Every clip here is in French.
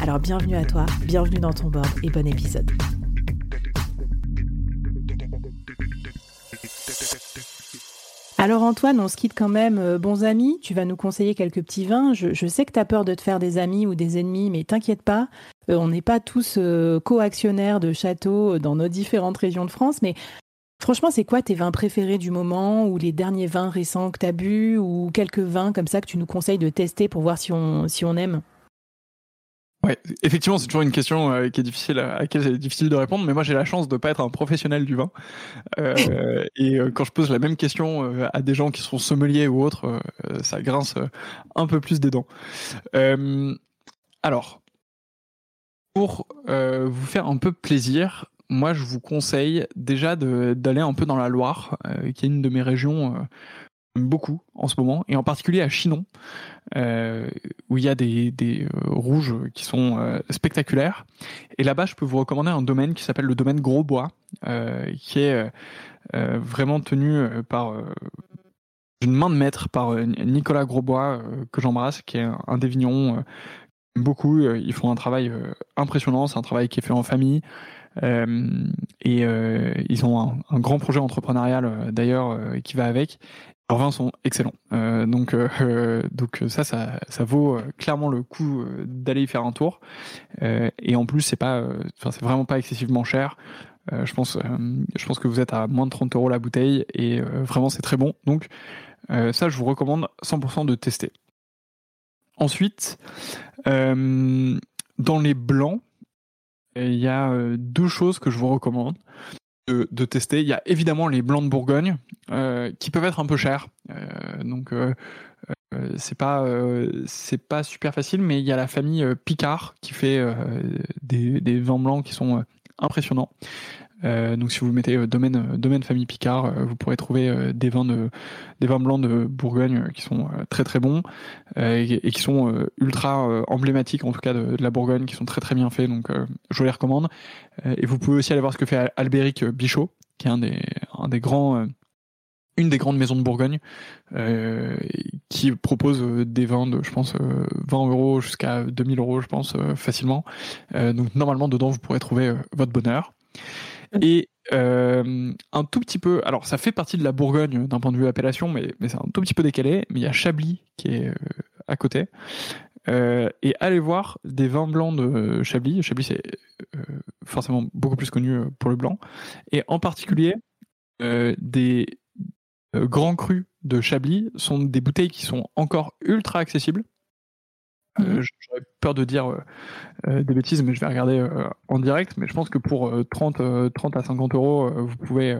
Alors bienvenue à toi, bienvenue dans ton board et bon épisode. Alors Antoine, on se quitte quand même euh, bons amis. Tu vas nous conseiller quelques petits vins. Je, sais que tu as peur de te faire des amis ou des ennemis, mais t'inquiète pas. Euh, on n'est pas tous euh, co-actionnaires de châteaux dans nos différentes régions de France. Mais franchement, c'est quoi tes vins préférés du moment ou les derniers vins récents que tu as bu ou quelques vins comme ça que tu nous conseilles de tester pour voir si on, si on aime? Ouais, effectivement, c'est toujours une question euh, qui est difficile à, laquelle c'est difficile de répondre. Mais moi, j'ai la chance de pas être un professionnel du vin. Euh, et euh, quand je pose la même question à des gens qui sont sommeliers ou autres, ça grince un peu plus des dents. alors, pour vous faire un peu plaisir, moi, je vous conseille déjà d'aller un peu dans la Loire, qui est une de mes régions beaucoup en ce moment, et en particulier à Chinon, euh, où il y a des, des euh, rouges qui sont euh, spectaculaires. Et là-bas, je peux vous recommander un domaine qui s'appelle le domaine Grosbois, qui est vraiment tenu par une main de maître par Nicolas Grosbois, que j'embrasse, qui est un des vignerons beaucoup. Ils font un travail impressionnant, c'est un travail qui est fait en famille. Et ils ont un, grand projet entrepreneurial d'ailleurs qui va avec leurs vins sont excellents. Euh, donc, euh, donc ça, ça, ça vaut euh, clairement le coup euh, d'aller y faire un tour. Euh, et en plus, c'est pas, enfin, c'est vraiment pas excessivement cher. je pense, je pense que vous êtes à moins de 30 euros la bouteille et vraiment c'est très bon. Donc ça, je vous recommande 100% de tester. Ensuite, dans les blancs, il y a deux choses que je vous recommande de, tester. Il y a évidemment les blancs de Bourgogne euh, qui peuvent être un peu chers. Euh, donc euh, c'est pas c'est pas super facile, mais il y a la famille Picard qui fait des, des, vins blancs qui sont impressionnants. Donc si vous mettez domaine domaine famille Picard, vous pourrez trouver des vins de des vins blancs de Bourgogne qui sont très très bons et, qui sont ultra emblématiques en tout cas de, la Bourgogne, qui sont très très bien faits. Donc je les recommande. Euh, et vous pouvez aussi aller voir ce que fait Albéric Bichot, qui est un des, un des grands, euh, une des grandes maisons de Bourgogne, euh, qui propose des vins de, je pense, 20 euros jusqu'à 2000 euros, je pense, facilement. donc normalement, dedans, vous pourrez trouver votre bonheur. Et un tout petit peu, alors ça fait partie de la Bourgogne d'un point de vue appellation, mais, c'est un tout petit peu décalé. Mais il y a Chablis qui est à côté, euh, et allez voir des vins blancs de Chablis. Chablis, c'est euh, forcément beaucoup plus connu euh, pour le blanc. Et en particulier, des grands crus de Chablis sont des bouteilles qui sont encore ultra accessibles. Mmh. J'aurais peur de dire des bêtises, mais je vais regarder en direct. Mais je pense que pour 30, 30 à 50 euros, vous pouvez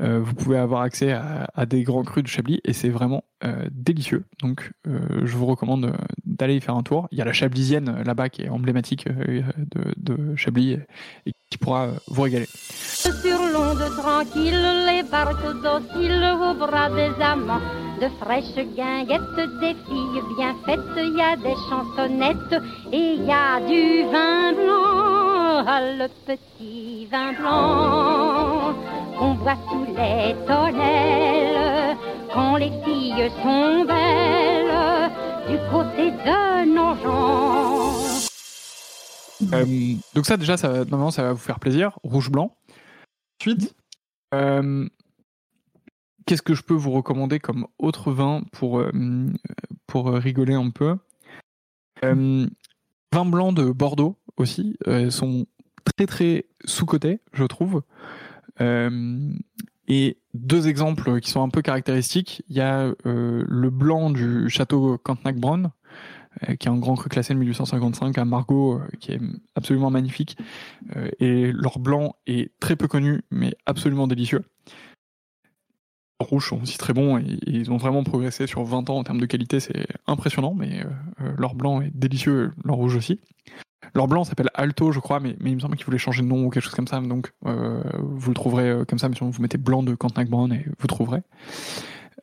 euh, vous pouvez avoir accès à, des grands crus de Chablis et c'est vraiment euh, délicieux. Donc euh, je vous recommande d'aller y faire un tour. Il y a la Chablisienne là-bas qui est emblématique de, Chablis et, qui pourra vous régaler. Sur l'onde tranquille, les barques dociles au bras des amants, de fraîches guinguettes, des filles bien faites, il y a des chansonnettes et il y a du vin blanc, ah, le petit vin blanc qu'on voit sous les tonnelles quand les filles sont belles du côté de nos gens. Euh, donc ça déjà, ça, normalement, ça va vous faire plaisir. Rouge-blanc. Ensuite, euh, qu'est-ce que je peux vous recommander comme autre vin pour, euh, pour rigoler un peu? Vins blancs de Bordeaux aussi sont très très sous-cotés, je trouve. et deux exemples qui sont un peu caractéristiques. Il y a le blanc du château Cantenac-Bronn, euh, qui est un grand cru classé de 1855 à euh, qui est absolument magnifique. Euh, et leur blanc est très peu connu, mais absolument délicieux. Rouges sont aussi très bons et, ils ont vraiment progressé sur 20 ans en termes de qualité, c'est impressionnant, mais leur blanc est délicieux, leur rouge aussi. Leur blanc s'appelle Alto, je crois, mais, mais il me semble qu'ils voulaient changer de nom ou quelque chose comme ça, donc vous le trouverez comme ça, mais sinon vous mettez blanc de Cantenac Brown et vous trouverez.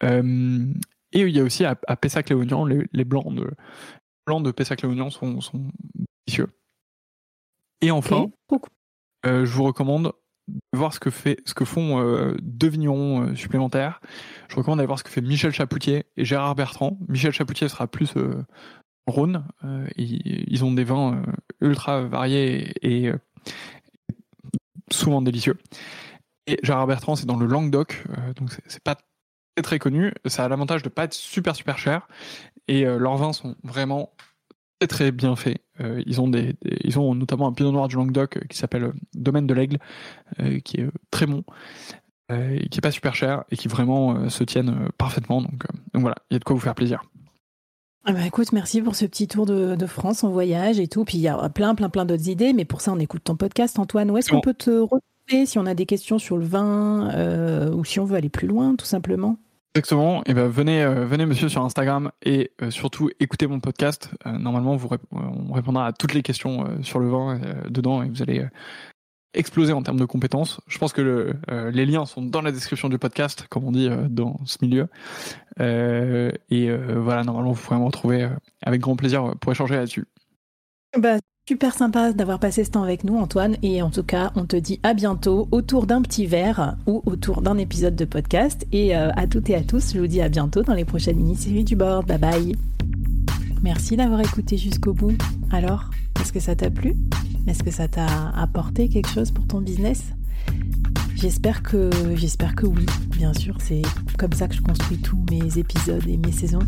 et il y a aussi à, Pessac-Léognan les, les, blancs de blancs de Pessac-Léognan sont, sont délicieux. Et enfin, euh, je vous recommande voir ce que, fait, ce que font euh, deux vignerons euh, supplémentaires. Je recommande d'aller voir ce que fait Michel Chapoutier et Gérard Bertrand. Michel Chapoutier sera plus Rhône. ils ont des vins ultra variés et, souvent délicieux. Et Gérard Bertrand, c'est dans le Languedoc, donc c'est pas très très connu. Ça a l'avantage de pas être super super cher et euh, leurs vins sont vraiment très très bien faits. Euh, ils ont des, ils ont notamment un pinot noir du Languedoc euh, qui s'appelle Domaine de l'Aigle, qui est très bon, et qui est pas super cher et qui vraiment se tiennent parfaitement. Donc, donc voilà, il y a de quoi vous faire plaisir. Ah bah écoute, merci pour ce petit tour de, de, France en voyage et tout. Puis il y a plein, plein, plein d'autres idées, mais pour ça, on écoute ton podcast, Antoine. Où est-ce qu'on peut te retrouver si on a des questions sur le vin ou si on veut aller plus loin, tout simplement? Exactement. Et ben venez, euh, venez monsieur sur Instagram et euh, surtout écoutez mon podcast. Euh, normalement, vous on répondra à toutes les questions sur le vin dedans et vous allez exploser en termes de compétences. Je pense que le, les liens sont dans la description du podcast, comme on dit dans ce milieu. et voilà, normalement, vous pourrez me retrouver avec grand plaisir pour échanger là-dessus. Bah, Super sympa d'avoir passé ce temps avec nous, Antoine. Et en tout cas, on te dit à bientôt autour d'un petit verre ou autour d'un épisode de podcast. Et euh, à toutes et à tous, je vous dis à bientôt dans les prochaines mini-séries du board. Bye bye. Merci d'avoir écouté jusqu'au bout. Alors, est-ce que ça t'a plu? Est-ce que ça t'a apporté quelque chose pour ton business? J'espère que, j'espère que oui, bien sûr. C'est comme ça que je construis tous mes épisodes et mes saisons.